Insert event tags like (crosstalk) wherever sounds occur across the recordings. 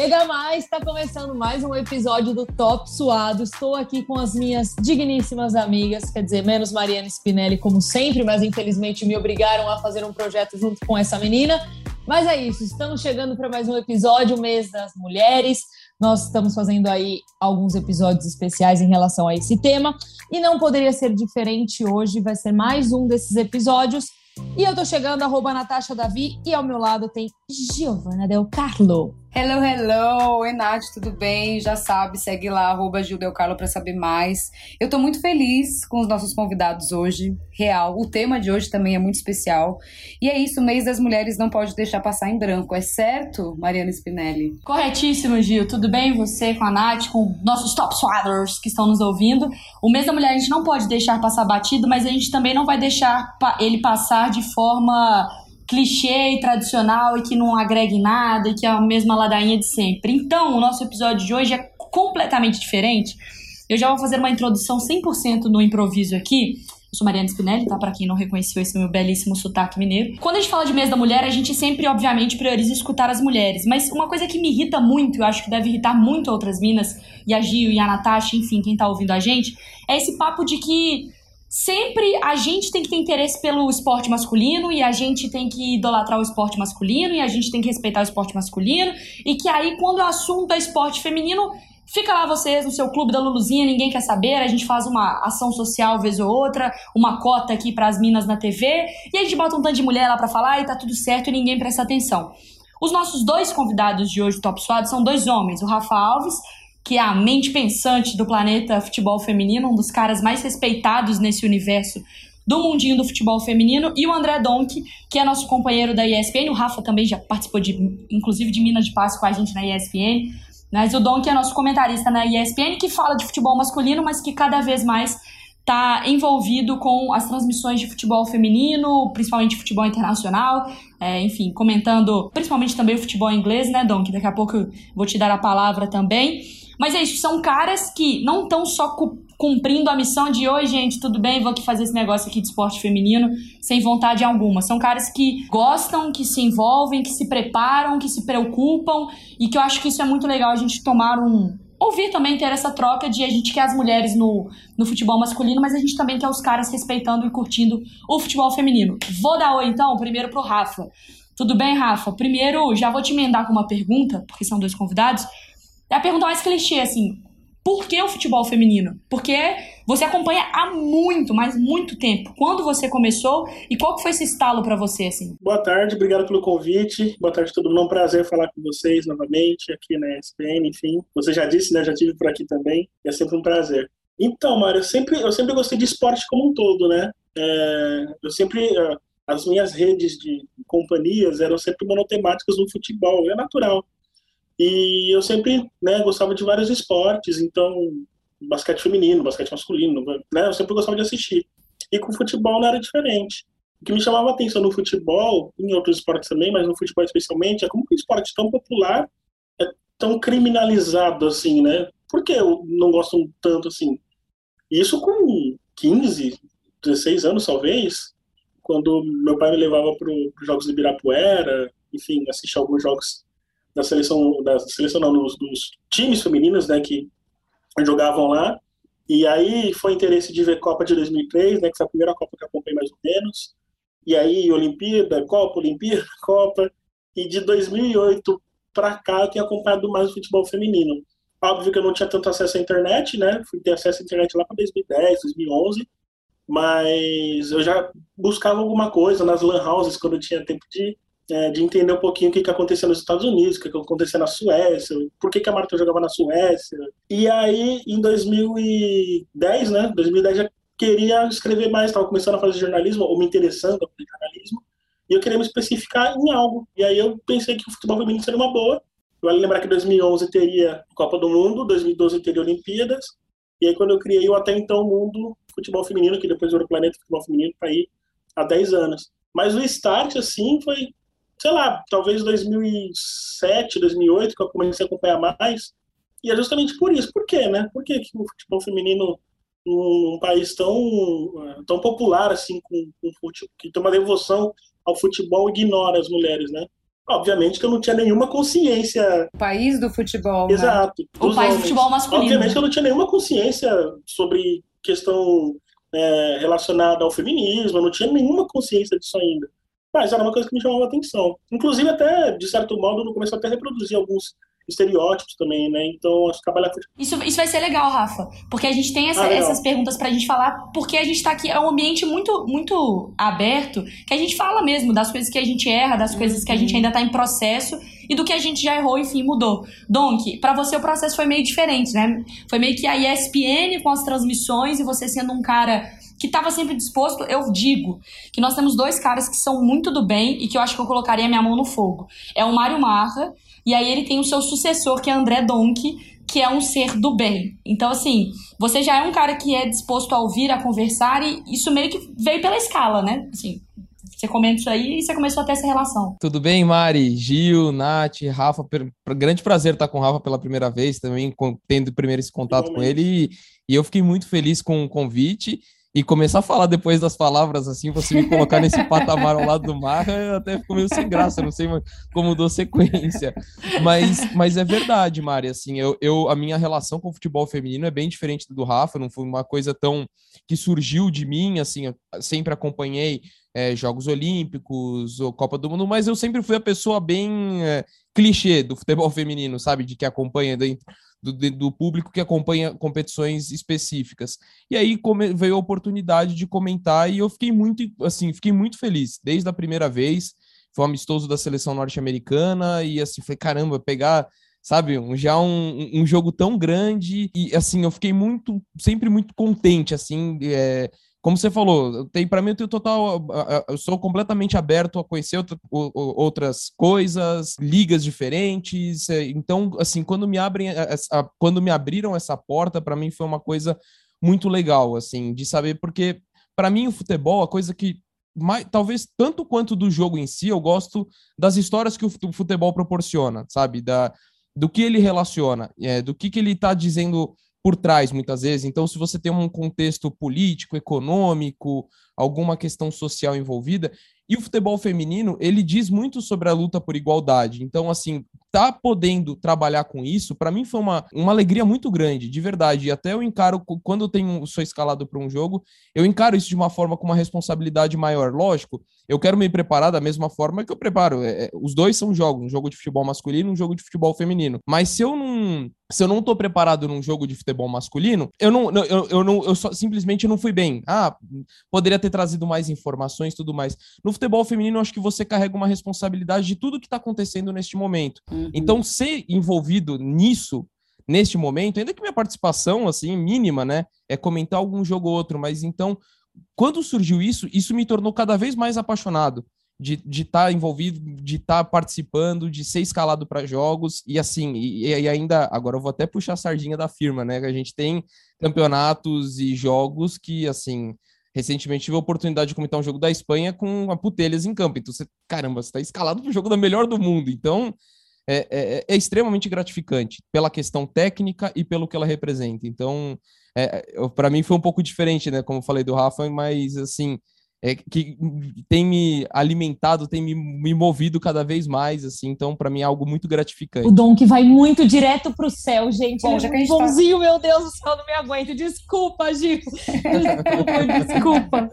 chega mais, está começando mais um episódio do Top Suado. Estou aqui com as minhas digníssimas amigas, quer dizer, menos Mariana Spinelli, como sempre, mas infelizmente me obrigaram a fazer um projeto junto com essa menina. Mas é isso, estamos chegando para mais um episódio, mês das mulheres. Nós estamos fazendo aí alguns episódios especiais em relação a esse tema e não poderia ser diferente hoje, vai ser mais um desses episódios e eu tô chegando, arroba Natasha Davi, e ao meu lado tem Giovana Del Carlo. Hello, hello! Nath, tudo bem? Já sabe, segue lá, arroba Carlo pra saber mais. Eu tô muito feliz com os nossos convidados hoje, real. O tema de hoje também é muito especial. E é isso, o mês das mulheres não pode deixar passar em branco, é certo, Mariana Spinelli? Corretíssimo, Gil. Tudo bem? Você com a Nath, com nossos top swatters que estão nos ouvindo. O mês da mulher a gente não pode deixar passar batido, mas a gente também não vai deixar ele passar de forma clichê e tradicional e que não agrega em nada e que é a mesma ladainha de sempre. Então, o nosso episódio de hoje é completamente diferente. Eu já vou fazer uma introdução 100% no improviso aqui. Eu sou Mariana Spinelli, tá? Pra quem não reconheceu esse meu belíssimo sotaque mineiro. Quando a gente fala de mês da mulher, a gente sempre, obviamente, prioriza escutar as mulheres. Mas uma coisa que me irrita muito, eu acho que deve irritar muito outras minas, e a Gil e a Natasha, enfim, quem tá ouvindo a gente, é esse papo de que sempre a gente tem que ter interesse pelo esporte masculino e a gente tem que idolatrar o esporte masculino e a gente tem que respeitar o esporte masculino e que aí quando o assunto é esporte feminino Fica lá vocês no seu clube da Luluzinha, ninguém quer saber. A gente faz uma ação social vez ou outra, uma cota aqui para as minas na TV, e a gente bota um tanto de mulher lá para falar e tá tudo certo e ninguém presta atenção. Os nossos dois convidados de hoje do Top Suado são dois homens, o Rafa Alves, que é a mente pensante do planeta futebol feminino, um dos caras mais respeitados nesse universo do mundinho do futebol feminino, e o André Donk, que é nosso companheiro da ESPN. O Rafa também já participou, de, inclusive, de Minas de Paz com a gente na ESPN. Mas o Donk é nosso comentarista na ESPN, que fala de futebol masculino, mas que cada vez mais está envolvido com as transmissões de futebol feminino, principalmente futebol internacional, é, enfim, comentando principalmente também o futebol inglês, né, Donk? Daqui a pouco eu vou te dar a palavra também. Mas é isso, são caras que não estão só cumprindo a missão de hoje, gente, tudo bem, vou aqui fazer esse negócio aqui de esporte feminino sem vontade alguma. São caras que gostam, que se envolvem, que se preparam, que se preocupam e que eu acho que isso é muito legal a gente tomar um, ouvir também ter essa troca de a gente quer as mulheres no, no futebol masculino, mas a gente também quer os caras respeitando e curtindo o futebol feminino. Vou dar oi então, primeiro pro Rafa. Tudo bem, Rafa? Primeiro, já vou te emendar com uma pergunta, porque são dois convidados. É a pergunta mais clichê, assim. Por que o futebol feminino? Porque você acompanha há muito, mas muito tempo. Quando você começou e qual foi esse estalo para você, assim? Boa tarde, obrigado pelo convite. Boa tarde a todo mundo. É um prazer falar com vocês novamente aqui na ESPN, enfim. Você já disse, né? Já tive por aqui também. É sempre um prazer. Então, Mário, eu sempre, eu sempre gostei de esporte como um todo, né? É, eu sempre é, as minhas redes de companhias eram sempre monotemáticas no futebol, é natural. E eu sempre né, gostava de vários esportes, então basquete feminino, basquete masculino, né, eu sempre gostava de assistir. E com o futebol não era diferente. O que me chamava a atenção no futebol, em outros esportes também, mas no futebol especialmente, é como que um esporte tão popular é tão criminalizado assim, né? Por que eu não gosto tanto assim? Isso com 15, 16 anos, talvez, quando meu pai me levava para os Jogos de Ibirapuera, enfim, assistir alguns jogos da seleção, da seleção não, dos, dos times femininos, né, que jogavam lá. E aí foi interesse de ver Copa de 2003, né, que foi a primeira Copa que acompanhei mais ou menos. E aí Olimpíada, Copa, Olimpíada, (laughs) Copa. E de 2008 para cá eu tenho acompanhado mais o futebol feminino. Óbvio que eu não tinha tanto acesso à internet, né? Fui ter acesso à internet lá para 2010, 2011, mas eu já buscava alguma coisa nas lan houses quando eu tinha tempo de é, de entender um pouquinho o que, que acontecia nos Estados Unidos, o que, que acontecia na Suécia, por que, que a Marta jogava na Suécia. E aí, em 2010, né, 2010 já queria escrever mais, estava começando a fazer jornalismo, ou me interessando fazer jornalismo, e eu queria me especificar em algo. E aí eu pensei que o futebol feminino seria uma boa. Vale lembrar que 2011 teria Copa do Mundo, 2012 teria Olimpíadas, e aí quando eu criei o Até Então Mundo Futebol Feminino, que depois virou Planeta Futebol Feminino, para ir há 10 anos. Mas o start, assim, foi sei lá, talvez 2007, 2008, que eu comecei a acompanhar mais. E é justamente por isso. Por quê, né? Por que, o futebol feminino, num país tão, tão popular, assim, com, com futebol, que tem uma devoção ao futebol, ignora as mulheres, né? Obviamente que eu não tinha nenhuma consciência. O país do futebol. Né? Exato. O país homens. do futebol masculino. Obviamente que eu não tinha nenhuma consciência sobre questão é, relacionada ao feminismo, eu não tinha nenhuma consciência disso ainda. Mas era uma coisa que me chamava atenção. Inclusive, até, de certo modo, eu comecei até reproduzir alguns estereótipos também, né? Então, acho que trabalhar com... Isso, isso vai ser legal, Rafa, porque a gente tem essa, ah, essas perguntas pra gente falar, porque a gente tá aqui, é um ambiente muito, muito aberto, que a gente fala mesmo das coisas que a gente erra, das coisas que a gente uhum. ainda tá em processo e do que a gente já errou, enfim, mudou. Donk, para você o processo foi meio diferente, né? Foi meio que a ESPN com as transmissões e você sendo um cara que estava sempre disposto, eu digo que nós temos dois caras que são muito do bem e que eu acho que eu colocaria minha mão no fogo. É o Mário Marra, e aí ele tem o seu sucessor, que é André Donk, que é um ser do bem. Então, assim, você já é um cara que é disposto a ouvir, a conversar, e isso meio que veio pela escala, né? Assim, você comenta isso aí e você começou a ter essa relação. Tudo bem, Mari, Gil, Nath, Rafa? Per... Grande prazer estar com o Rafa pela primeira vez, também tendo primeiro esse contato com ele. E, e eu fiquei muito feliz com o convite e começar a falar depois das palavras assim, você me colocar nesse patamar ao lado do Marra, até ficou meio sem graça, não sei como dou sequência. Mas, mas é verdade, Mari, assim, eu, eu, a minha relação com o futebol feminino é bem diferente do Rafa, não foi uma coisa tão que surgiu de mim, assim, eu sempre acompanhei é, Jogos Olímpicos ou Copa do Mundo, mas eu sempre fui a pessoa bem é, clichê do futebol feminino, sabe, de que acompanha dentro do, do público que acompanha competições específicas. E aí come, veio a oportunidade de comentar e eu fiquei muito, assim, fiquei muito feliz desde a primeira vez. Foi um amistoso da seleção norte-americana e assim, foi caramba, pegar sabe, um, já um, um jogo tão grande e assim, eu fiquei muito, sempre muito contente, assim, é, como você falou, tem para mim eu tenho total, eu sou completamente aberto a conhecer outra, outras coisas, ligas diferentes. É, então, assim, quando me abrem, quando me abriram essa porta, para mim foi uma coisa muito legal, assim, de saber porque para mim o futebol, a coisa que mais, talvez tanto quanto do jogo em si, eu gosto das histórias que o futebol proporciona, sabe, da do que ele relaciona, é, do que que ele está dizendo por trás, muitas vezes. Então, se você tem um contexto político, econômico, alguma questão social envolvida, e o futebol feminino, ele diz muito sobre a luta por igualdade. Então, assim, tá podendo trabalhar com isso, para mim foi uma, uma alegria muito grande, de verdade. E até eu encaro, quando eu tenho, sou escalado para um jogo, eu encaro isso de uma forma com uma responsabilidade maior. Lógico, eu quero me preparar da mesma forma que eu preparo. É, é os dois são jogos, um jogo de futebol masculino e um jogo de futebol feminino. Mas se eu não se eu não tô preparado num jogo de futebol masculino, eu não, eu, eu não, eu só, simplesmente não fui bem. Ah, poderia ter trazido mais informações, tudo mais. No futebol feminino, acho que você carrega uma responsabilidade de tudo que está acontecendo neste momento. Uhum. Então, ser envolvido nisso, neste momento, ainda que minha participação, assim, mínima, né, é comentar algum jogo ou outro, mas então, quando surgiu isso, isso me tornou cada vez mais apaixonado de estar tá envolvido, de estar tá participando, de ser escalado para jogos e assim, e, e, ainda agora eu vou até puxar a sardinha da firma, né? A gente tem campeonatos e jogos que assim, recentemente tive a oportunidade de comentar um jogo da Espanha com a Putelhas em campo. Então você, caramba, você está escalado para o jogo da melhor do mundo. Então é, é, é, extremamente gratificante pela questão técnica e pelo que ela representa. Então, é, é para mim foi um pouco diferente, né? Como eu falei do Rafa, mas assim é, que tem me alimentado, tem me, me, movido cada vez mais, assim, então para mim é algo muito gratificante. O Dom que vai muito direto pro céu, gente. Bom, já que a gente tá bonzinho, tá... meu Deus do céu, não me aguento. Desculpa, Gil. Desculpa, (laughs) desculpa.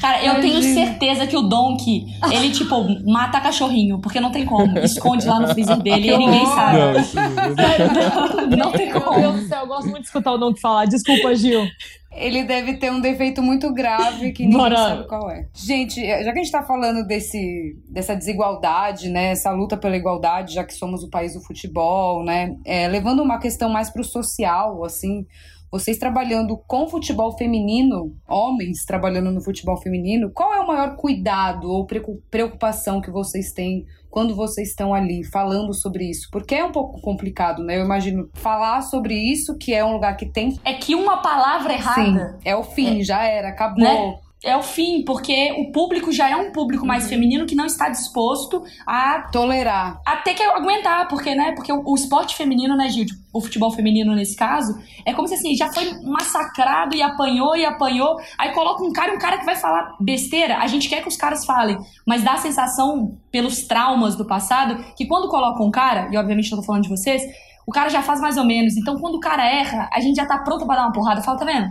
Cara, eu tenho certeza que o Dom que ele, tipo, mata cachorrinho, porque não tem como. Esconde lá no freezer dele e ninguém sabe. Não, isso... não, não tem como. Meu Deus do céu, eu gosto muito de escutar o Dom que falar. Desculpa, Gil. Ele deve ter um defeito muito grave que ninguém Bora. sabe qual é. Gente, já que a gente tá falando desse, dessa desigualdade, né? Essa luta pela igualdade, já que somos o país do futebol, né? É, levando uma questão mais pro social, assim, vocês trabalhando com futebol feminino, homens trabalhando no futebol feminino, qual é o maior cuidado ou preocupação que vocês têm quando vocês estão ali falando sobre isso? Porque é um pouco complicado, né? Eu imagino falar sobre isso, que é um lugar que tem. É que uma palavra errada. Sim, é o fim, é. já era, acabou. Né? É o fim, porque o público já é um público mais uhum. feminino que não está disposto a tolerar, a ter que aguentar, porque né, porque o, o esporte feminino, né, Gil, tipo, o futebol feminino nesse caso, é como se assim, já foi massacrado e apanhou e apanhou, aí coloca um cara, um cara que vai falar besteira, a gente quer que os caras falem, mas dá a sensação pelos traumas do passado que quando coloca um cara, e obviamente eu tô falando de vocês, o cara já faz mais ou menos. Então, quando o cara erra, a gente já tá pronto para dar uma porrada. Fala, tá vendo?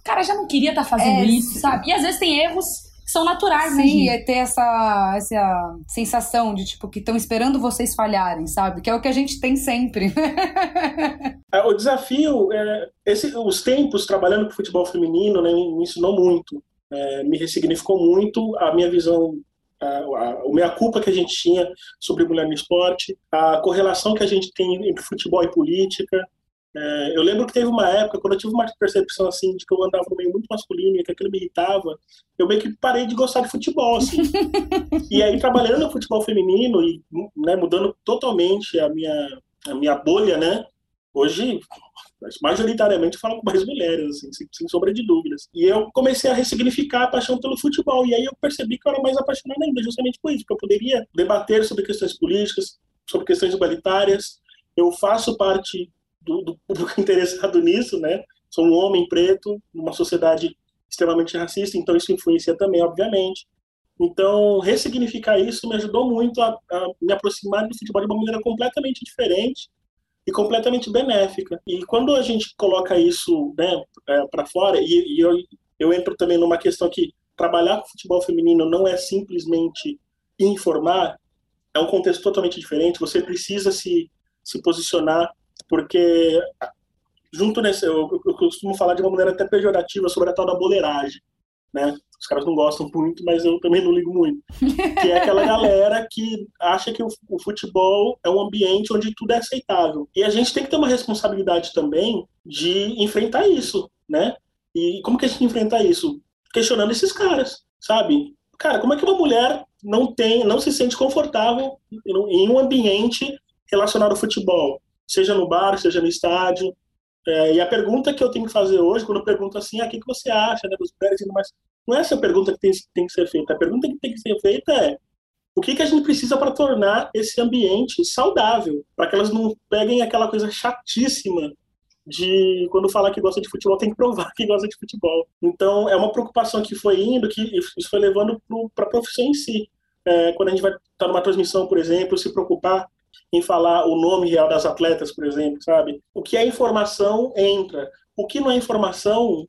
O cara já não queria estar tá fazendo é, isso, sabe? E às vezes tem erros que são naturais, né, Sim, é ter essa, essa sensação de, tipo, que estão esperando vocês falharem, sabe? Que é o que a gente tem sempre. (laughs) É, o desafio, é, esse, os tempos trabalhando com futebol feminino, né, me ensinou muito. É, me ressignificou muito a minha visão a, a, o meia-culpa que a gente tinha sobre mulher no esporte, a correlação que a gente tem entre futebol e política. É, eu lembro que teve uma época, quando eu tive uma percepção assim, de que eu andava no meio muito masculino e que aquilo me irritava, eu meio que parei de gostar de futebol. Assim. (laughs) e aí, trabalhando no futebol feminino e né, mudando totalmente a minha, a minha bolha, né? Hoje, majoritariamente, eu falo com mais mulheres, assim, sem, sem, sombra de dúvidas. E eu comecei a ressignificar a paixão pelo futebol. E aí eu percebi que eu era mais apaixonado ainda, justamente por isso, porque eu poderia debater sobre questões políticas, sobre questões igualitárias. Eu faço parte do, do público (laughs) interessado nisso, né? Sou um homem preto, numa sociedade extremamente racista, então isso influencia também, obviamente. Então, ressignificar isso me ajudou muito a, a me aproximar do futebol de uma maneira completamente diferente e completamente benéfica. E quando a gente coloca isso né, é, para fora, e, e eu, eu entro também numa questão que trabalhar com futebol feminino não é simplesmente informar, é um contexto totalmente diferente. Você precisa se, se posicionar, porque junto nesse, eu, eu costumo falar de uma maneira até pejorativa sobre a tal da boleiragem né? Os caras não gostam muito, mas eu também não ligo muito. Que é aquela galera que acha que o, futebol é um ambiente onde tudo é aceitável. E a gente tem que ter uma responsabilidade também de enfrentar isso, né? E como que a gente enfrenta isso? Questionando esses caras, sabe? Cara, como é que uma mulher não tem, não se sente confortável em um ambiente relacionado ao futebol? Seja no bar, seja no estádio, é, e a pergunta que eu tenho que fazer hoje, quando eu pergunto assim, ah, o que, que você acha né, dos mulheres mais... Não é essa pergunta que tem, tem que ser feita. A pergunta que tem que ser feita é o que, que a gente precisa para tornar esse ambiente saudável, para que elas não peguem aquela coisa chatíssima de quando falar que gosta de futebol tem que provar que gosta de futebol. Então é uma preocupação que foi indo, que isso foi levando para a profissão em si. É, quando a gente vai estar tá numa transmissão, por exemplo, se preocupar em falar o nome real das atletas, por exemplo, sabe? O que é informação entra. O que não é informação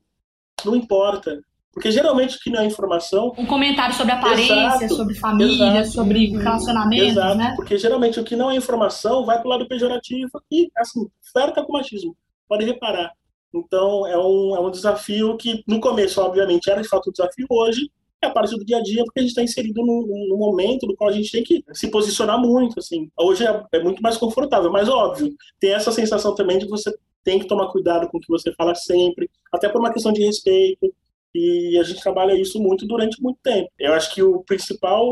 não importa. Porque geralmente o que não é informação. Um comentário sobre aparência, exato, sobre família, exato, sobre relacionamento, exato, né? Porque geralmente o que não é informação vai para o lado pejorativo e, assim, flerta com machismo. Pode reparar. Então, é um, é um desafio que, no começo, obviamente, era de fato um desafio. Hoje, é a parte do dia a dia, porque a gente está inserido num, momento no qual a gente tem que se posicionar muito, assim. Hoje é, é, muito mais confortável, mas óbvio, tem essa sensação também de que você tem que tomar cuidado com o que você fala sempre, até por uma questão de respeito, e a gente trabalha isso muito durante muito tempo. Eu acho que o principal,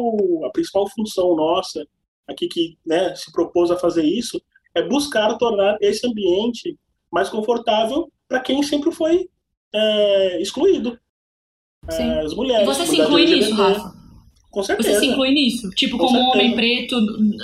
a principal função nossa aqui que né, se propôs a fazer isso é buscar tornar esse ambiente mais confortável para quem sempre foi é, excluído. Sim. as mulheres. E você se inclui nisso, Rafa? Com certeza. Você se inclui nisso? Tipo, Com como certeza. homem preto,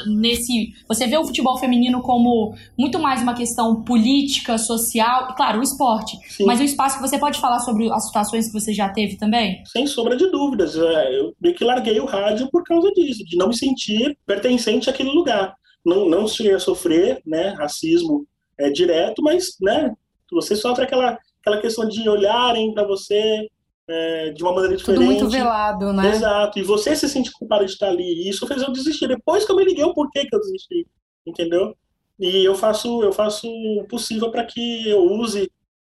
nesse. Você vê o futebol feminino como muito mais uma questão política, social, claro, o esporte. Sim. Mas o espaço que você pode falar sobre as situações que você já teve também? Sem sombra de dúvidas. É, eu meio que larguei o rádio por causa disso, de não me sentir pertencente àquele lugar. Não, não cheguei a sofrer né, racismo é, direto, mas né, você sofre aquela, aquela questão de olharem para você é, de uma maneira diferente. Tudo muito velado, né? Exato. E você se sente culpado de estar ali. E isso fez eu desistir. Depois que eu me liguei o porquê que eu desisti. Entendeu? E eu faço, eu faço o possível para que eu use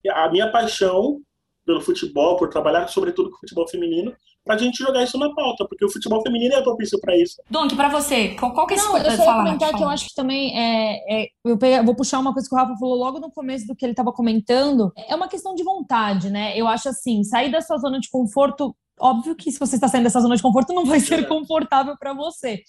a minha paixão pelo futebol, por trabalhar sobretudo com o futebol feminino, pra gente jogar isso na pauta, porque o futebol feminino é propício para isso. Donk, para você, qual, que é esse Não, eu só ia comentar que eu acho que também é, é eu peguei, vou puxar uma coisa que o Rafa falou logo no começo do que ele estava comentando, é uma questão de vontade, né? Eu acho assim, sair da sua zona de conforto óbvio que se você está saindo dessa zona de conforto não vai ser confortável para você.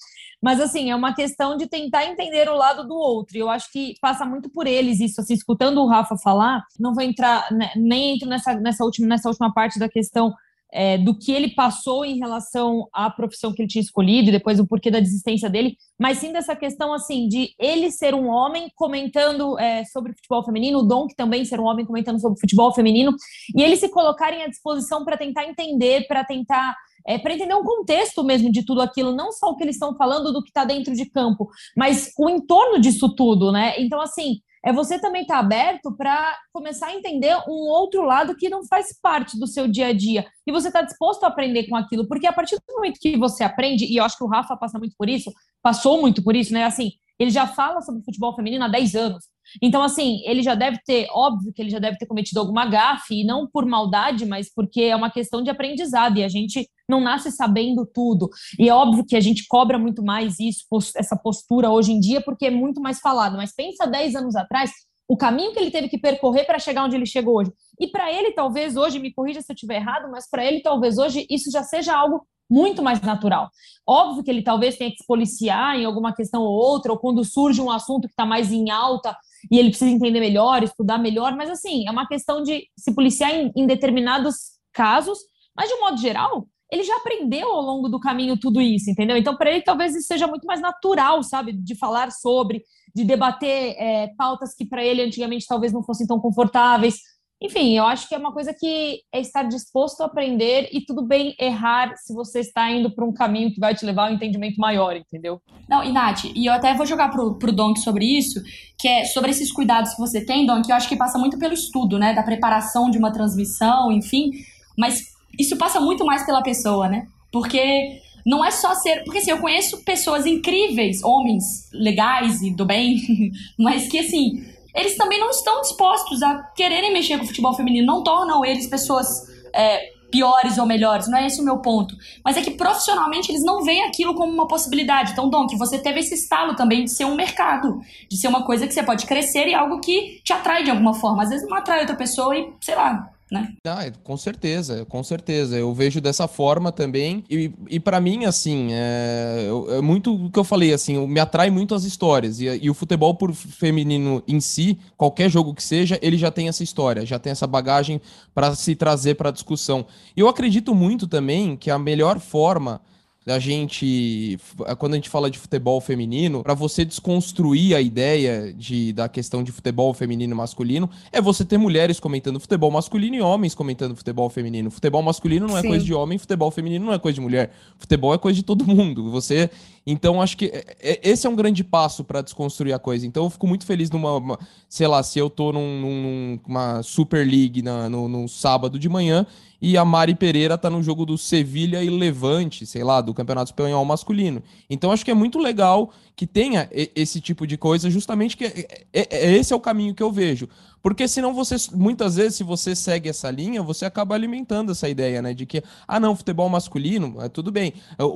Mas assim, é uma questão de tentar entender o lado do outro. E eu acho que passa muito por eles isso, assim, escutando o Rafa falar, não vou entrar, né, nem entro nessa, nessa, última, nessa última parte da questão é, do que ele passou em relação à profissão que ele tinha escolhido e depois o porquê da desistência dele, mas sim dessa questão assim de ele ser um homem comentando é, sobre futebol feminino, o Dom que também ser um homem comentando sobre futebol feminino e eles se colocarem à disposição para tentar entender, para tentar é, para entender um contexto mesmo de tudo aquilo, não só o que eles estão falando do que está dentro de campo, mas o entorno disso tudo, né? Então, assim, é você também estar tá aberto para começar a entender um outro lado que não faz parte do seu dia a dia. E você está disposto a aprender com aquilo, porque a partir do momento que você aprende, e eu acho que o Rafa passa muito por isso, passou muito por isso, né? Assim, ele já fala sobre futebol feminino há 10 anos. Então, assim, ele já deve ter, óbvio que ele já deve ter cometido alguma gafe, e não por maldade, mas porque é uma questão de aprendizado, e a gente não nasce sabendo tudo. E é óbvio que a gente cobra muito mais isso, essa postura hoje em dia, porque é muito mais falado. Mas pensa 10 anos atrás, o caminho que ele teve que percorrer para chegar onde ele chegou hoje. E para ele, talvez hoje, me corrija se eu estiver errado, mas para ele, talvez hoje, isso já seja algo muito mais natural. Óbvio que ele talvez tenha que se policiar em alguma questão ou outra, ou quando surge um assunto que está mais em alta e ele precisa entender melhor, estudar melhor, mas assim, é uma questão de se policiar em, em determinados casos, mas de um modo geral, ele já aprendeu ao longo do caminho tudo isso, entendeu? Então, para ele, talvez isso seja muito mais natural, sabe? De falar sobre, de debater é, pautas que para ele antigamente talvez não fossem tão confortáveis. Enfim, eu acho que é uma coisa que é estar disposto a aprender e tudo bem errar se você está indo para um caminho que vai te levar a um entendimento maior, entendeu? Não, e Nath, e eu até vou jogar pro, pro Donk sobre isso, que é sobre esses cuidados que você tem, Donk, eu acho que passa muito pelo estudo, né, da preparação de uma transmissão, enfim, mas isso passa muito mais pela pessoa, né? Porque não é só ser. Porque assim, eu conheço pessoas incríveis, homens legais e do bem, (laughs) mas que assim eles também não estão dispostos a quererem mexer com o futebol feminino, não tornam eles pessoas é, piores ou melhores, não é esse o meu ponto. Mas é que profissionalmente eles não veem aquilo como uma possibilidade. Então, Dom, que você teve esse estalo também de ser um mercado, de ser uma coisa que você pode crescer e algo que te atrai de alguma forma. Às vezes não atrai outra pessoa e, sei lá, né? Ah, com certeza, com certeza. Eu vejo dessa forma também. E, e para mim, assim, é, é, muito o que eu falei, assim, me atrai muito as histórias. E, e, o futebol por feminino em si, qualquer jogo que seja, ele já tem essa história, já tem essa bagagem para se trazer para discussão. E eu acredito muito também que a melhor forma da gente, quando a gente fala de futebol feminino, para você desconstruir a ideia de, da questão de futebol feminino e masculino, é você ter mulheres comentando futebol masculino e homens comentando futebol feminino. Futebol masculino não é Sim. coisa de homem, futebol feminino não é coisa de mulher. Futebol é coisa de todo mundo. Você então, acho que é, é, esse é um grande passo para desconstruir a coisa. Então, eu fico muito feliz numa, uma, sei lá, se eu tô num, numa Super League na, no, no, sábado de manhã e a Mari Pereira tá no jogo do Sevilha e Levante, sei lá, do Campeonato Espanhol masculino. Então, acho que é muito legal que tenha esse tipo de coisa, justamente que é, é, é, esse é o caminho que eu vejo. Porque senão você, muitas vezes, se você segue essa linha, você acaba alimentando essa ideia, né? De que, ah, não, futebol masculino, é tudo bem.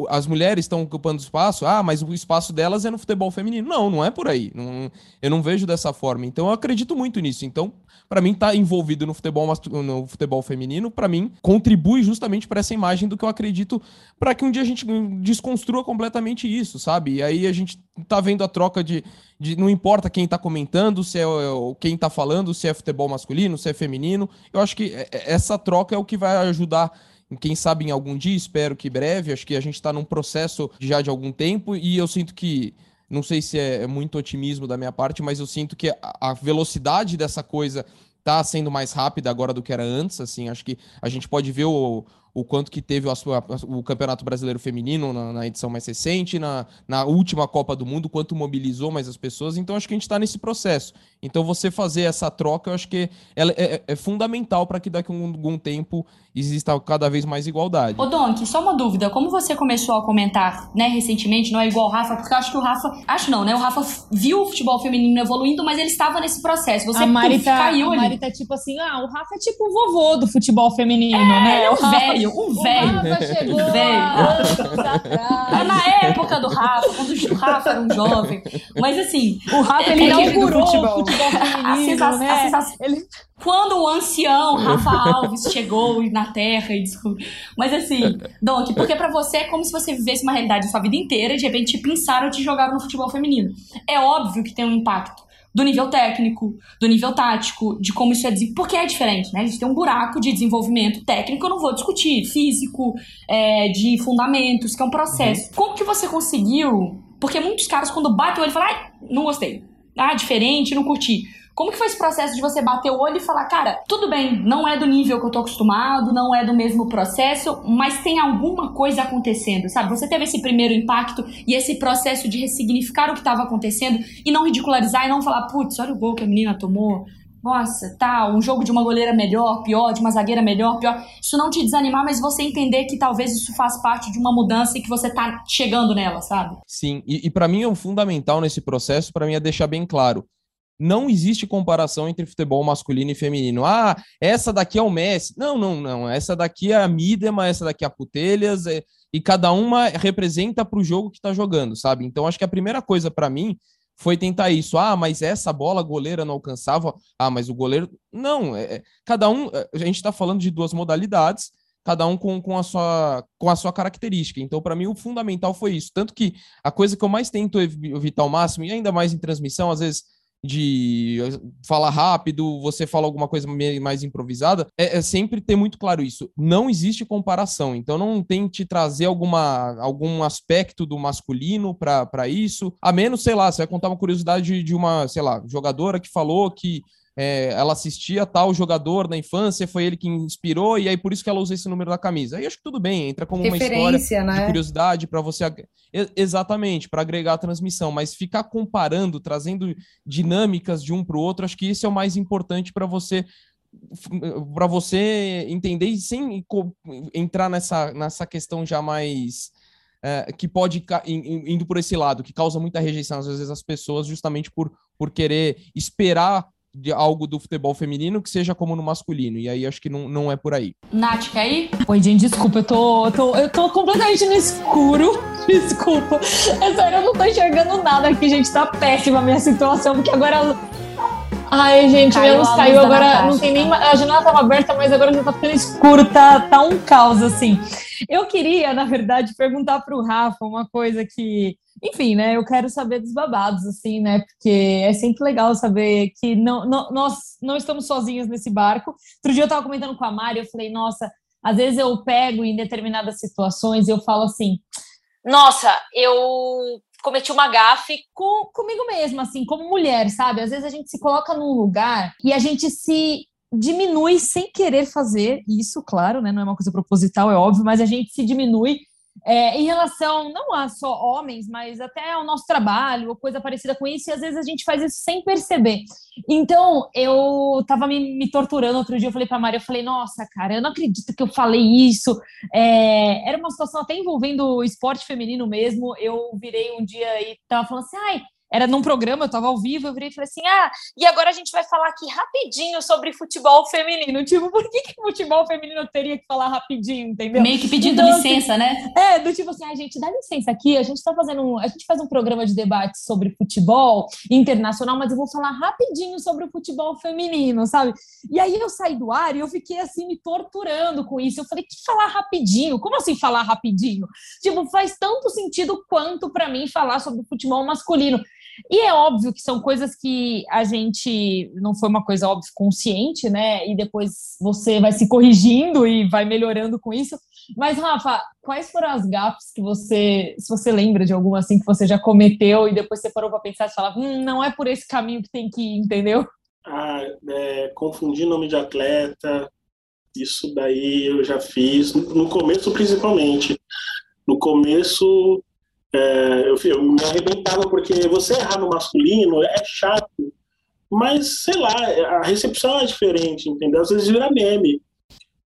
As mulheres estão ocupando espaço, ah, mas o espaço delas é no futebol feminino. Não, não é por aí. Não, eu não vejo dessa forma. Então eu acredito muito nisso. Então, para mim, estar tá envolvido no futebol, no futebol feminino, para mim, contribui justamente para essa imagem do que eu acredito, para que um dia a gente desconstrua completamente isso, sabe? E aí a gente tá vendo a troca de, de não importa quem tá comentando, se é, é quem tá falando, se é futebol masculino, se é feminino. Eu acho que é, é, essa troca é o que vai ajudar quem sabe em algum dia, espero que breve. Acho que a gente está num processo já de algum tempo e eu sinto que, não sei se é muito otimismo da minha parte, mas eu sinto que a velocidade dessa coisa tá sendo mais rápida agora do que era antes. Assim, acho que a gente pode ver o, o quanto que teve o, o Campeonato Brasileiro Feminino na, na, edição mais recente, na, na última Copa do Mundo, quanto mobilizou mais as pessoas. Então, acho que a gente está nesse processo. Então, você fazer essa troca, eu acho que é, é, é fundamental para que daqui a algum tempo exista cada vez mais igualdade. Ô, Donk, só uma dúvida. Como você começou a comentar, né, recentemente, não é igual o Rafa, porque eu acho que o Rafa... Acho não, né? O Rafa viu o futebol feminino evoluindo, mas ele estava nesse processo. Você a Mari tá, caiu a Mari tá tipo assim, ah, o Rafa é tipo o vovô do futebol feminino, é, né? É (laughs) o velho velho, um velho. (laughs) Velho. É na época do Rafa, quando o Rafa era um jovem. Mas assim. O Rafa ele inaugurou o futebol, futebol feminino. A né? a sensação, ele... Quando o ancião Rafa Alves chegou na Terra e descobriu. Mas assim, Donk, porque para você é como se você vivesse uma realidade sua vida inteira e de repente te pensaram e te jogaram no futebol feminino. É óbvio que tem um impacto. Do nível técnico, do nível tático, de como isso é porque é diferente, né? A gente tem um buraco de desenvolvimento técnico, eu não vou discutir, físico, é, de fundamentos, que é um processo. Uhum. Como que você conseguiu? Porque muitos caras, quando batem o olho, falam, ai, não gostei. Ah, diferente, não curti. Como que foi esse processo de você bater o olho e falar, cara, tudo bem, não é do nível que eu tô acostumado, não é do mesmo processo, mas tem alguma coisa acontecendo, sabe? Você teve esse primeiro impacto e esse processo de ressignificar o que estava acontecendo e não ridicularizar e não falar, putz, olha o gol que a menina tomou, nossa, tá, um jogo de uma goleira melhor, pior, de uma zagueira melhor, pior. Isso não te desanimar, mas você entender que talvez isso faz parte de uma mudança e que você tá chegando nela, sabe? Sim, e, e para mim é um fundamental nesse processo, para mim é deixar bem claro não existe comparação entre futebol masculino e feminino. Ah, essa daqui é o Messi. Não, não, não. Essa daqui é a Midema, essa daqui é a Putelhas, é... e cada uma representa para o jogo que está jogando, sabe? Então, acho que a primeira coisa para mim foi tentar isso. Ah, mas essa bola goleira não alcançava. Ah, mas o goleiro. Não, é... é cada um. É, a gente está falando de duas modalidades cada um com, com, a, sua, com a sua característica. Então, para mim, o fundamental foi isso. Tanto que a coisa que eu mais tento evitar ao máximo, e ainda mais em transmissão, às vezes de falar rápido, você fala alguma coisa mais improvisada, é, é, sempre ter muito claro isso. Não existe comparação, então não tente trazer alguma, algum aspecto do masculino para isso, a menos, sei lá, você vai contar uma curiosidade de uma, sei lá, jogadora que falou que é, ela assistia tal jogador na infância, foi ele que inspirou, e aí por isso que ela usa esse número da camisa. Aí acho que tudo bem, entra como uma história né? de curiosidade para você. Exatamente, para agregar a transmissão, mas ficar comparando, trazendo dinâmicas de um para o outro, acho que isso é o mais importante para você para você entender sem entrar nessa, nessa questão já mais é, que pode indo por esse lado, que causa muita rejeição às vezes as pessoas justamente por, por querer esperar de algo do futebol feminino que seja como no masculino. E aí acho que não, não é por aí. Nath, quer ir? Oi, gente, desculpa, eu tô, eu tô, eu tô completamente no escuro. (laughs) Desculpa. É sério, eu não tô enxergando nada aqui, gente. Tá péssima a minha situação, porque agora. Ai, gente, caiu luz caiu agora. Não tem nem. A janela tava aberta, mas agora já tá ficando escuro, tá, tá um caos, assim. Eu queria, na verdade, perguntar pro Rafa uma coisa que enfim, né? Eu quero saber dos babados, assim, né? Porque é sempre legal saber que não, não, nós não estamos sozinhos nesse barco. Outro dia eu estava comentando com a Mari, eu falei, nossa, às vezes eu pego em determinadas situações e eu falo assim, nossa, eu cometi uma gafe com, comigo mesma, assim, como mulher, sabe? Às vezes a gente se coloca num lugar e a gente se diminui sem querer fazer isso, claro, né? Não é uma coisa proposital, é óbvio, mas a gente se diminui é, em relação não a só homens, mas até ao nosso trabalho ou coisa parecida com isso, e às vezes a gente faz isso sem perceber. Então, eu tava me, me torturando outro dia, eu falei pra Maria, eu falei, nossa, cara, eu não acredito que eu falei isso. É, era uma situação até envolvendo o esporte feminino mesmo. Eu virei um dia e tava falando assim, ai, era num programa, eu estava ao vivo, eu virei e falei assim: ah, e agora a gente vai falar aqui rapidinho sobre futebol feminino. Tipo, por que, que futebol feminino teria que falar rapidinho, entendeu? Meio que pedindo então, assim, licença, né? É, do tipo assim, a ah, gente, dá licença aqui, a gente está fazendo um, a gente faz um programa de debate sobre futebol internacional, mas eu vou falar rapidinho sobre o futebol feminino, sabe? E aí eu saí do ar e eu fiquei assim me torturando com isso. Eu falei, que falar rapidinho? Como assim falar rapidinho? Tipo, faz tanto sentido quanto para mim falar sobre o futebol masculino. E é óbvio que são coisas que a gente não foi uma coisa óbvia consciente, né? E depois você vai se corrigindo e vai melhorando com isso. Mas Rafa, quais foram as gafes que você, se você lembra de alguma assim que você já cometeu e depois você parou para pensar e falar, hum, não é por esse caminho que tem que ir, entendeu? Ah, é, confundir nome de atleta, isso daí eu já fiz no começo principalmente. No começo é, eu, eu me arrebentava porque você errar no masculino é chato, mas sei lá, a recepção é diferente, entendeu? Às vezes vira meme.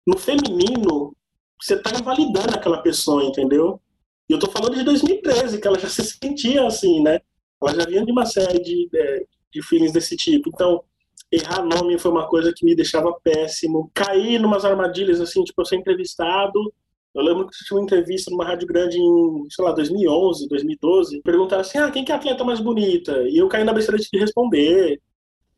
No feminino, você tá invalidando aquela pessoa, entendeu? E eu tô falando de 2013, que ela já se sentia assim, né? Ela já vinha de uma série de, de, de feelings desse tipo. Então, errar nome foi uma coisa que me deixava péssimo. Cair numas armadilhas, assim, tipo, eu ser entrevistado eu lembro que tinha uma entrevista numa rádio grande em, sei lá, 2011, 2012. Perguntaram assim: ah, quem que é a atleta mais bonita? E eu caí na besteira de responder.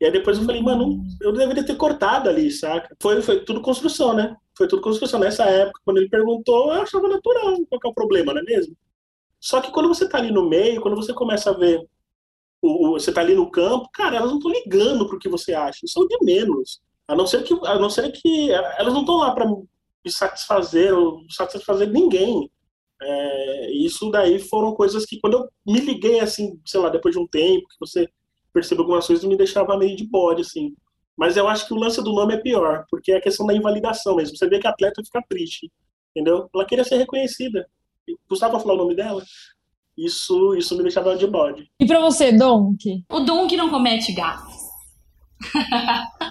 E aí depois eu falei, mano, eu deveria ter cortado ali, saca? Foi, foi tudo construção, né? Foi tudo construção. Nessa época, quando ele perguntou, eu achava natural. Qual que é o problema, não é mesmo? Só que quando você tá ali no meio, quando você começa a ver o, você tá ali no campo, cara, elas não estão ligando pro que você acha. Isso é o de menos. A não ser que, a não ser que elas não estão lá para me satisfazer ou satisfazer ninguém. É, isso daí foram coisas que quando eu me liguei assim, sei lá, depois de um tempo, que você percebeu algumas coisas, me deixava meio de bode, assim. Mas eu acho que o lance do nome é pior, porque é a questão da invalidação mesmo. Você vê que a atleta fica triste, entendeu? Ela queria ser reconhecida. Custava falar o nome dela? Isso, isso me deixava de bode. E pra você, Donk? O Donk não comete gafos. (laughs)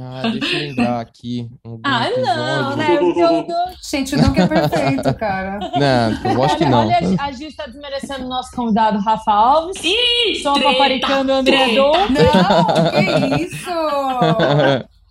Ah, deixa eu lembrar (laughs) aqui. Ah, não, né? Porque eu, Gente, o Donk é perfeito, (laughs) cara. Não, eu acho que não. Olha, a gente tá desmerecendo o nosso convidado Rafa Alves. Ih, Só paparicando o André. (laughs) Não, que isso?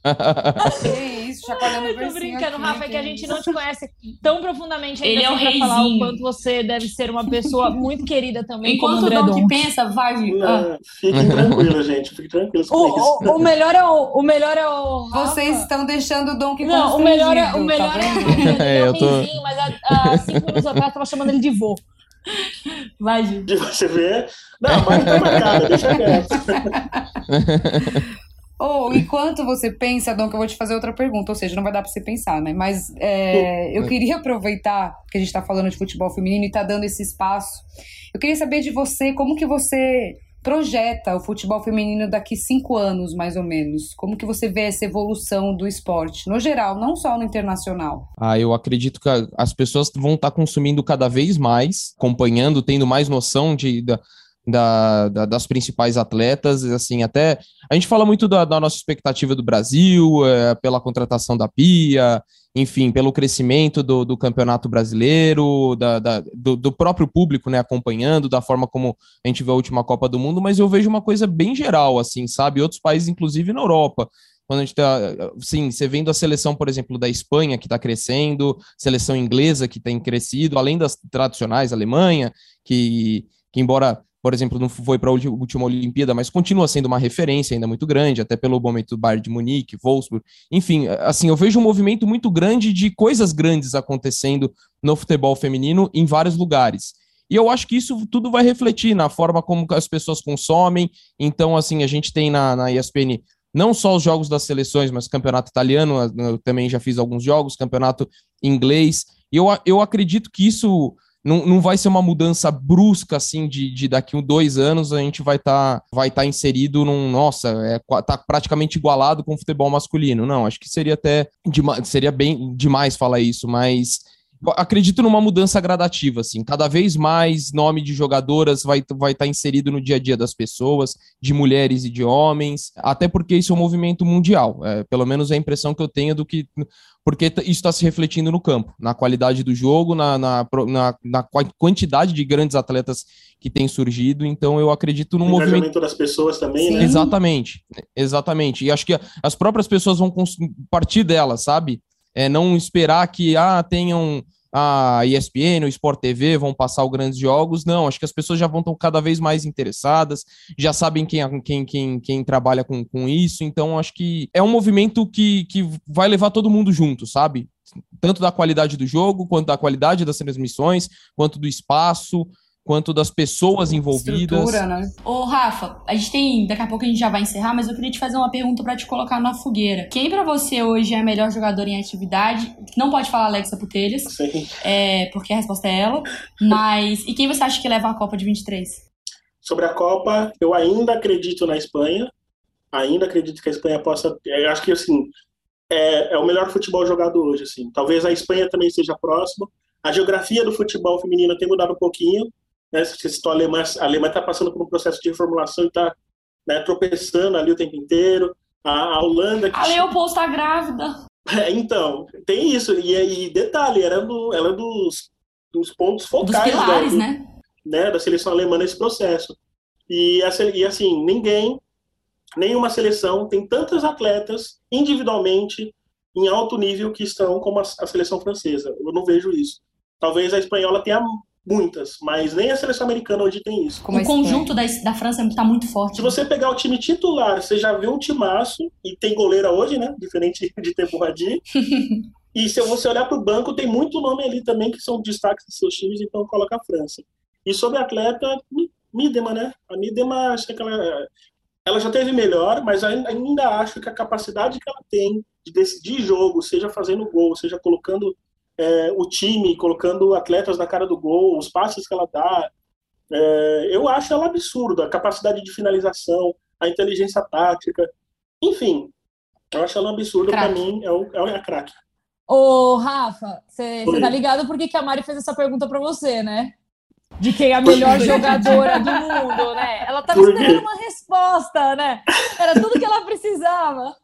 que isso, chacoalhando o (laughs) Tô brincando, aqui, Rafa, é que a gente não te conhece tão profundamente ainda Ele é assim o pra falar o reizinho. quanto você deve ser uma pessoa (laughs) muito querida também, como Enquanto o Donk Donk. pensa, vai. Ah, Não, fiquem tranquilos, gente. Fiquem tranquilos com isso. O, o, o melhor é o, o melhor é o Rafa. Vocês estão deixando o Donk Não, o melhor é o constrangido, melhor tá (laughs) é, é, É, o eu tô- reizinho, mas há, há cinco minutos atrás eu tava chamando ele de vô. vai, Gil. De você ver. Não, mas tá marcada, deixa quieto. Ou enquanto você pensa, Dom, que eu vou te fazer outra pergunta, ou seja, não vai dar pra você pensar, né? Mas é, eu queria aproveitar que a gente tá falando de futebol feminino e tá dando esse espaço. Eu queria saber de você como que você projeta o futebol feminino daqui cinco anos, mais ou menos. Como que você vê essa evolução do esporte, no geral, não só no internacional. Ah, eu acredito que as pessoas vão estar consumindo cada vez mais, acompanhando, tendo mais noção de, da, da- da- das principais atletas, assim, até a gente fala muito da, da nossa expectativa do Brasil, é, pela contratação da Pia, enfim, pelo crescimento do, do campeonato brasileiro, da, da- do, do próprio público, né, acompanhando, da forma como a gente vê a última Copa do Mundo, mas eu vejo uma coisa bem geral, assim, sabe? Outros países, inclusive na Europa, quando a gente tá, sim, você vendo a seleção, por exemplo, da Espanha, que está crescendo, seleção inglesa que tem crescido, além das tradicionais, Alemanha, que, que embora, por exemplo, não foi para a última Olimpíada, mas continua sendo uma referência ainda muito grande, até pelo momento do Bayern de Munique, Wolfsburg, enfim, assim, eu vejo um movimento muito grande de coisas grandes acontecendo no futebol feminino em vários lugares. E eu acho que isso tudo vai refletir na forma como as pessoas consomem. Então, assim, a gente tem na, na ESPN não só os jogos das seleções, mas campeonato italiano, eu também já fiz alguns jogos, campeonato inglês. E eu, eu acredito que isso não, não vai ser uma mudança brusca, assim, de, de daqui a dois anos a gente vai estar vai tá inserido num, nossa, é, tá praticamente igualado com o futebol masculino. Não, acho que seria até, seria bem demais falar isso, mas acredito numa mudança gradativa, assim, cada vez mais nome de jogadoras vai estar vai tá inserido no dia a dia das pessoas, de mulheres e de homens, até porque isso é um movimento mundial, é, pelo menos é a impressão que eu tenho do que, porque isso está se refletindo no campo, na qualidade do jogo, na, na, na, na qua- quantidade de grandes atletas que tem surgido, então eu acredito num O movimento engajamento das pessoas também, Sim. né? Exatamente, exatamente. E acho que as próprias pessoas vão partir dela, sabe? É não esperar que ah, tenham a ESPN, o Sport TV, vão passar os grandes jogos. Não, acho que as pessoas já vão estar cada vez mais interessadas, já sabem quem, quem, quem, quem trabalha com, com isso. Então, acho que é um movimento que, que vai levar todo mundo junto, sabe? Tanto da qualidade do jogo, quanto da qualidade das transmissões, quanto do espaço, quanto das pessoas envolvidas. Estrutura, né? Ô, Rafa, a gente tem. Daqui a pouco a gente já vai encerrar, mas eu queria te fazer uma pergunta pra te colocar na fogueira. Quem pra você hoje é a melhor jogadora em atividade? Não pode falar Alexa Putelhas, Sim. é, porque a resposta é ela. Mas. E quem você acha que leva a Copa de 23? Sobre a Copa, eu ainda acredito na Espanha. Ainda acredito que a Espanha possa. Eu acho que assim é, é o melhor futebol jogado hoje. Assim. Talvez a Espanha também seja próximo. A geografia do futebol feminino tem mudado um pouquinho. Né? Você citou a Alemanha, a Alemanha está passando por um processo de reformulação e está né, tropeçando ali o tempo inteiro. A, a Holanda. que A Leopold tá grávida. (laughs) É, então, tem isso. E, e detalhe, era, do, era dos, dos pontos Dos focais da- pilares, do- né? né, da seleção alemã nesse processo. E, se- e, assim, ninguém, nenhuma seleção tem tantas atletas individualmente em alto nível que estão como a, a seleção francesa. Eu não vejo isso. Talvez a espanhola tenha muitas, mas nem a seleção americana hoje tem isso. Como a o conjunto da, da França tá muito forte. Se você pegar o time titular, você já vê um timaço, e tem goleira hoje, né? Diferente (laughs) de ter Bourradi. (laughs) e se você olhar para o banco, tem muito nome ali também que são destaques dos seus times, então coloca a França. E sobre atleta, Midema, né? A Midema, acho que ela, ela já teve melhor, mas ainda acho que a capacidade que ela tem de decidir jogo, seja fazendo gol, seja colocando é, o time, colocando atletas na cara do gol, os passes que ela dá, é, eu acho ela absurda. A capacidade de finalização, a inteligência tática, enfim, eu acho ela absurda. Para mim, é, o, é a craque. Ô, Rafa, você tá ligado por que a Mari fez essa pergunta para você, né? De quem é a melhor jogadora do mundo, né? Ela tava esperando uma resposta, né? Era tudo que ela precisava.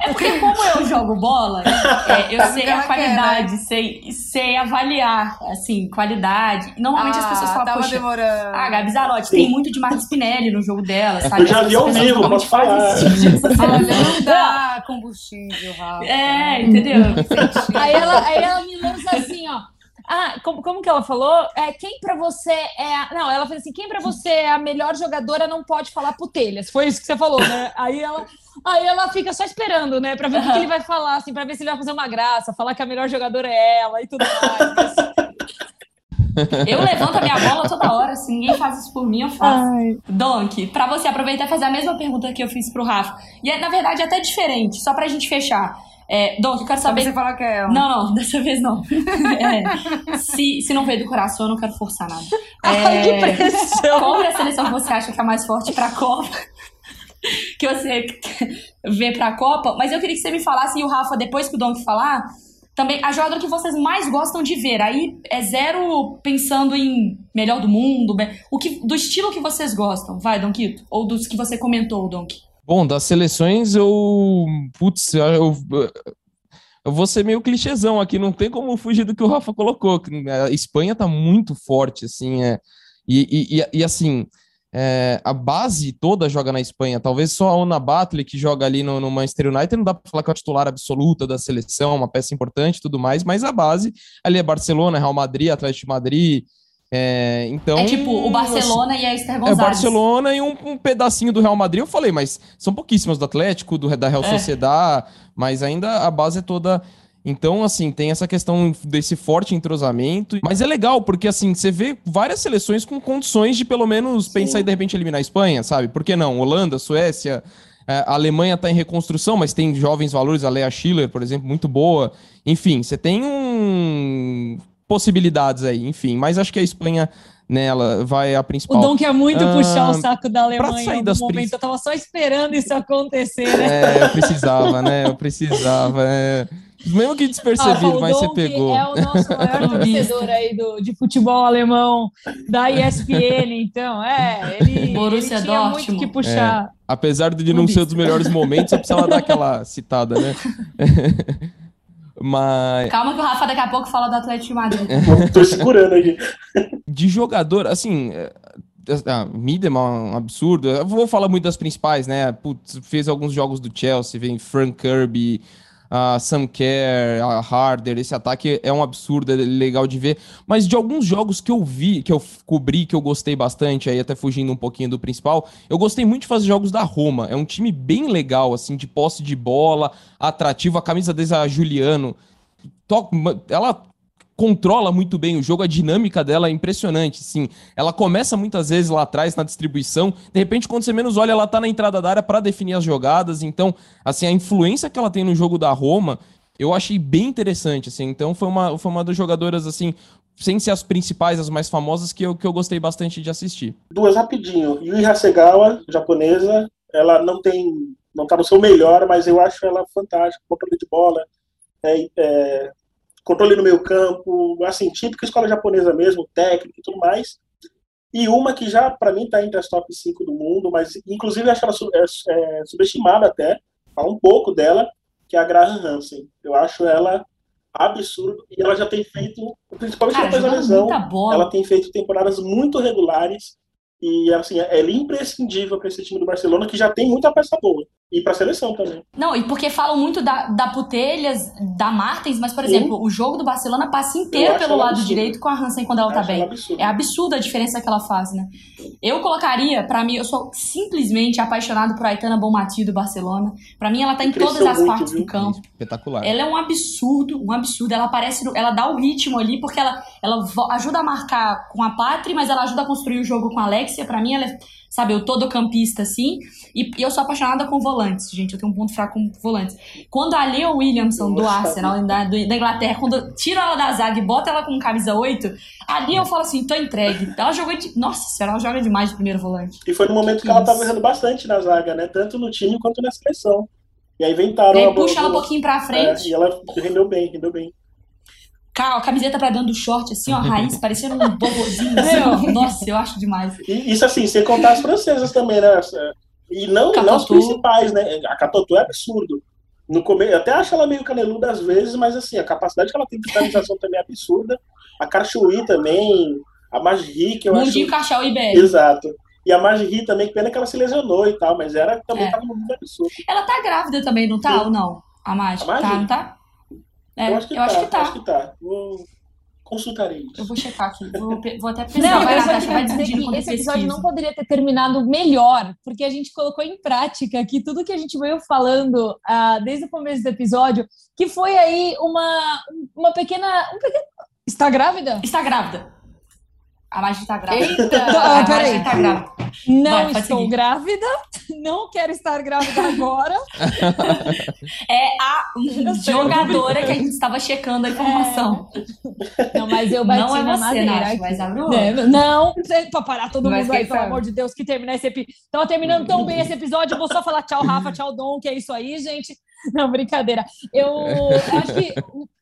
É porque como eu jogo bola, é, eu sei a qualidade, quer, né? sei, sei avaliar, assim, qualidade. Normalmente ah, as pessoas falam, poxa, demorando. ah, Gabi Zarotti, tem muito de Marcos Spinelli no jogo dela, sabe? Eu já vi ao vivo, posso falar. Olha, (laughs) não dá combustível, Rafa. É, entendeu? (laughs) aí, ela, aí ela me lança assim, ó, ah, como, como que ela falou? É, quem para você é. A... Não, ela fez assim: quem para você é a melhor jogadora não pode falar putelhas. Foi isso que você falou, né? Aí ela, aí ela fica só esperando, né? Pra ver uhum. o que ele vai falar, assim, pra ver se ele vai fazer uma graça, falar que a melhor jogadora é ela e tudo mais. (laughs) Eu levanto a minha bola toda hora, se ninguém faz isso por mim, eu faço. Ai. Donk, pra você aproveitar e fazer a mesma pergunta que eu fiz pro Rafa. E é, na verdade, é até diferente, só pra gente fechar. É, Dom, eu quero saber. você falar que é ela. Não, não, dessa vez não. (laughs) É, se, se não veio do coração, eu não quero forçar nada. (laughs) Ai, que é, pressão! Qual é a seleção que você acha que é mais forte pra Copa? Que você (laughs) vê pra Copa? Mas eu queria que você me falasse, e o Rafa, depois que o Dom falar, também a jogadora que vocês mais gostam de ver. Aí é zero pensando em melhor do mundo, o que, do estilo que vocês gostam. Vai, Dom Quito? Ou dos que você comentou, Quito? Bom, das seleções eu. Putz, eu, eu vou ser meio clichêzão aqui, não tem como fugir do que o Rafa colocou. A Espanha tá muito forte, assim, é, e, e, e assim, é, a base toda joga na Espanha. Talvez só a Ona Batley, que joga ali no, no Manchester United, não dá para falar que é a titular absoluta da seleção, uma peça importante e tudo mais, mas a base ali é Barcelona, Real Madrid, Atlético de Madrid, é, então, é tipo o Barcelona assim, e a Esther Gonzalez. É o Barcelona e um, um, pedacinho do Real Madrid. Eu falei, mas são pouquíssimas do Atlético, do, da Real é. Sociedad, mas ainda a base é toda. Então, assim, tem essa questão desse forte entrosamento. Mas é legal, porque, assim, você vê várias seleções com condições de, pelo menos, Sim. pensar e, de repente, eliminar a Espanha, sabe? Por que não? Holanda, Suécia, é, a Alemanha está em reconstrução, mas tem jovens valores, a Lea Schiller, por exemplo, muito boa. Enfim, você tem um possibilidades aí, enfim. Mas acho que a Espanha nela vai a principal. O Dom quer muito ah, puxar o saco da Alemanha no momento. Princ... Eu tava só esperando isso acontecer, né? É, eu precisava, né? Eu precisava. É... Mesmo que despercebido, ah, mas você pegou. É o nosso maior (laughs) torcedor aí do, de futebol alemão da ESPN, então, é, ele, (laughs) Borussia ele tinha Dortmund. muito que puxar. É, apesar de não ser dos melhores momentos, eu precisava dar aquela citada, né? (laughs) Mas. Calma que o Rafa daqui a pouco fala do Atlético de Madrid. Tô segurando aqui. De jogador, assim. Ah, Midem é um absurdo. Eu vou falar muito das principais, né? Putz, fez alguns jogos do Chelsea, vem Frank Kirby, a Sam a Harder, esse ataque é um absurdo, é legal de ver. Mas de alguns jogos que eu vi, que eu cobri, que eu gostei bastante, aí até fugindo um pouquinho do principal, eu gostei muito de fazer jogos da Roma. É um time bem legal, assim, de posse de bola, atrativo. A camisa dessa Juliano, ela controla muito bem o jogo, a dinâmica dela é impressionante, sim. Ela começa muitas vezes lá atrás na distribuição, de repente quando você menos olha, ela tá na entrada da área para definir as jogadas, então, assim, a influência que ela tem no jogo da Roma, eu achei bem interessante, assim. Então foi uma, foi uma das jogadoras assim, sem ser as principais, as mais famosas, que eu, que eu gostei bastante de assistir. Duas rapidinho. Yui Hasegawa, japonesa, ela não tem, não tá no seu melhor, mas eu acho ela fantástica, controle de bola, é, é controle no meio campo, assim, típica escola japonesa mesmo, técnica e tudo mais. E uma que já, para mim, está entre as top 5 do mundo, mas inclusive acho ela é, é, subestimada até, fala um pouco dela, que é a Graham Hansen. Eu acho ela absurdo e ela já tem feito, principalmente Cara, depois da lesão, ela tem feito temporadas muito regulares e assim, ela é imprescindível para esse time do Barcelona que já tem muita peça boa. E para a seleção também. Não, e porque falam muito da, da Putelhas, da Martens, mas, por exemplo, Sim. o jogo do Barcelona passa inteiro pelo lado absurdo. direito com a Hansen quando ela tá bem. Absurdo. É absurda a diferença que ela faz, né? Eu colocaria, para mim, eu sou simplesmente apaixonado por Aitana Bonmati do Barcelona. Para mim, ela tá em todas as muito, partes viu? do campo. Espetacular. Ela é um absurdo, um absurdo. Ela aparece, ela dá o ritmo ali, porque ela, ela ajuda a marcar com a Patri, mas ela ajuda a construir o jogo com a Alexia. Para mim, ela é sabe, eu todo campista assim, e, e, eu sou apaixonada com volantes, gente, eu tenho um ponto fraco com volantes. Quando a Leon Williamson do Arsenal, da, da Inglaterra, quando tira ela da zaga e bota ela com camisa 8, ali eu falo assim, tô entregue. Ela jogou de. Nossa senhora, ela joga demais de primeiro volante. E foi no momento que, que ela tava errando bastante na zaga, né? Tanto no time quanto na seleção. E aí inventaram. E aí puxa ela um pouquinho pra frente. É, e ela rendeu bem, rendeu bem a camiseta pra dentro do short, assim, ó, raiz, parecendo um bobozinho, assim, ó. Nossa, eu acho demais. E, isso assim, sem contar as francesas também, né? E não, não as principais, né? A Catotu é absurdo. No começo, eu até acho ela meio caneluda às vezes, mas assim, a capacidade que ela tem de finalização também é absurda. A Carchuí também, a Magri, que eu Mundinho acho... Cachau e. Exato. E a Magri também, que pena que ela se lesionou e tal, mas era também é. tava muito absurdo. Ela tá grávida também, não tá? Sim. Ou não? A Magri, tá, não tá? É, eu acho que, eu tá, acho que tá. Acho que tá. Vou... Consultarei isso. Eu vou checar aqui. Vou, vou até pesquisar. Não, vai, eu Natasha, vai dizer que esse episódio não poderia ter terminado melhor, porque a gente colocou em prática aqui tudo que a gente veio falando uh, desde o começo do episódio, que foi aí uma, uma pequena... Um pequeno... Está grávida? Está grávida. A Magi tá grávida. Eita! Ah, a Magi tá grávida. Não Vai, estou grávida, não quero estar grávida agora. (laughs) é a jogadora que a gente estava checando a informação. É. Não, mas eu bati não é na você, madeira. Nath, mas a Não, não pra parar todo mas mundo aí, pelo amor de Deus, que terminar esse episódio. Tava terminando tão bem esse episódio, eu vou só falar tchau, Rafa, tchau, Dom, que é isso aí, gente. (laughs) Não, brincadeira. Eu acho que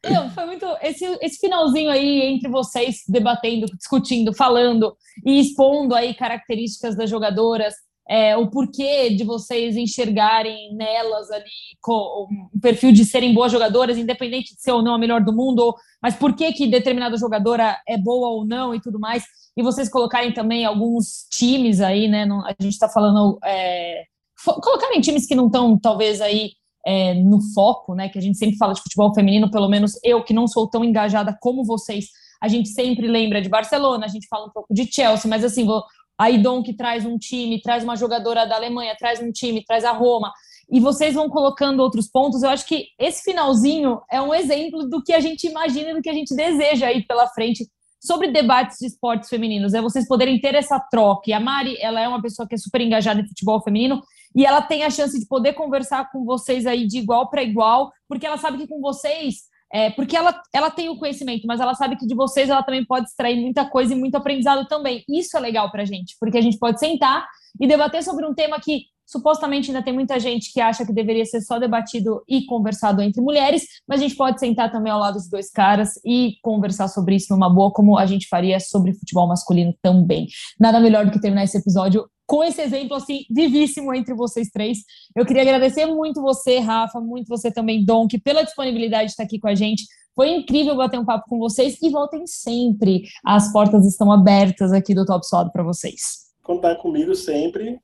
eu, foi muito. Esse, esse finalzinho aí entre vocês debatendo, discutindo, falando e expondo aí características das jogadoras, é, o porquê de vocês enxergarem nelas ali o um perfil de serem boas jogadoras, independente de ser ou não a melhor do mundo, mas por que, que determinada jogadora é boa ou não e tudo mais. E vocês colocarem também alguns times aí, né? a gente está falando. É, colocarem times que não estão, talvez, aí é, no foco, né? Que a gente sempre fala de futebol feminino, pelo menos eu que não sou tão engajada como vocês, a gente sempre lembra de Barcelona, a gente fala um pouco de Chelsea, mas assim, vou, a Idon que traz um time, traz uma jogadora da Alemanha, traz um time, traz a Roma, e vocês vão colocando outros pontos. Eu acho que esse finalzinho é um exemplo do que a gente imagina e do que a gente deseja aí pela frente sobre debates de esportes femininos, é vocês poderem ter essa troca. E a Mari, ela é uma pessoa que é super engajada em futebol feminino e ela tem a chance de poder conversar com vocês aí de igual para igual, porque ela sabe que com vocês, é, porque ela, ela tem o conhecimento, mas ela sabe que de vocês ela também pode extrair muita coisa e muito aprendizado também. Isso é legal para a gente, porque a gente pode sentar e debater sobre um tema que supostamente ainda tem muita gente que acha que deveria ser só debatido e conversado entre mulheres, mas a gente pode sentar também ao lado dos dois caras e conversar sobre isso numa boa, como a gente faria sobre futebol masculino também. Nada melhor do que terminar esse episódio com esse exemplo assim vivíssimo entre vocês três. Eu queria agradecer muito você, Rafa, muito você também, Donk, pela disponibilidade de estar aqui com a gente. Foi incrível bater um papo com vocês e voltem sempre. As portas estão abertas aqui do Top Suado para vocês. Contar comigo sempre.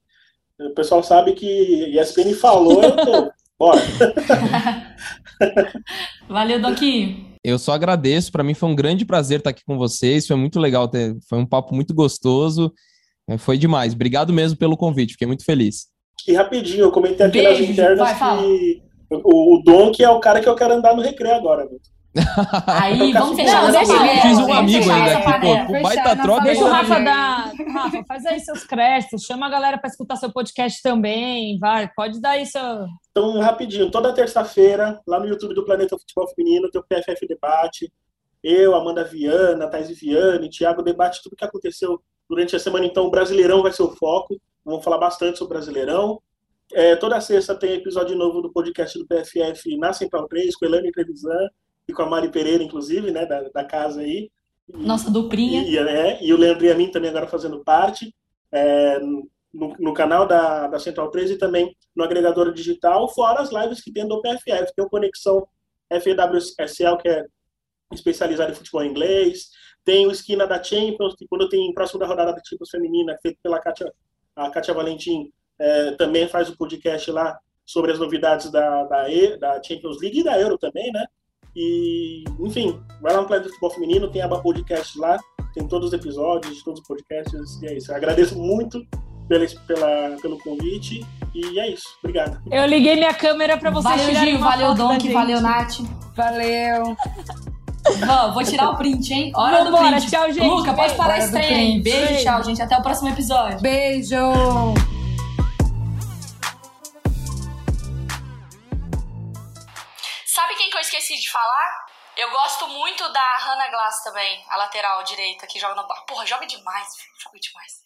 O pessoal sabe que ESPN falou, eu tô. Bora. (laughs) Valeu, Doquinho. Eu só agradeço. Para mim foi um grande prazer estar aqui com vocês. Foi muito legal ter. Foi um papo muito gostoso. É, foi demais. Obrigado mesmo pelo convite. Fiquei muito feliz. E rapidinho, eu comentei aqui Beijo, nas internas vai, que o, o que é o cara que eu quero andar no recreio agora. Viu? (laughs) Aí, vamos fechar essa panela. Fiz um amigo ainda aqui, pô. Baita troca. Deixa o Rafa dar. Rafa, faz aí seus créditos. Chama a galera para escutar seu podcast também. Vai, pode dar isso. Então, rapidinho. Toda terça-feira, lá no YouTube do Planeta Futebol Feminino, tem o PFF Debate. Eu, Amanda Viana, Thais Viane, Thiago debate tudo que aconteceu durante a semana. Então, o Brasileirão vai ser o foco. Vamos falar bastante sobre o Brasileirão. É, toda sexta tem episódio novo do podcast do PFF na Central 3, com Elane Trevisan e com a Mari Pereira, inclusive, né, da, da casa aí. Nossa duplinha. E, é, e o Leandro e a mim também agora fazendo parte. É, no, no, canal da, da Central 3 e também no agregador digital, fora as lives que tem do PFF. Tem o Conexão FWSL, que é especializado em futebol inglês. Tem o Esquina da Champions, que quando tem próximo da rodada da Champions feminina, feito pela Kátia, a Kátia Valentim, é, também faz o podcast lá sobre as novidades da, da, e, da Champions League e da Euro também, né? E, enfim, vai lá no Planeta Futebol Feminino, tem a podcast lá, tem todos os episódios, todos os podcasts, e é isso. Eu agradeço muito pela, pela, pelo convite e é isso. Obrigado. Eu liguei minha câmera para você Valeu, Gil, valeu, Donk, valeu, Nath. Valeu. Vou tirar o print, hein? Hora Vambora, do print. tchau, gente. Luca, pode parar a Hora do estreia aí. print. Beijo, Beijo. tchau, gente. Até o próximo episódio. Beijo! Esqueci de falar? Eu gosto muito da Hannah Glass também, a lateral direita que joga no bar. Porra, joga demais. Joga demais.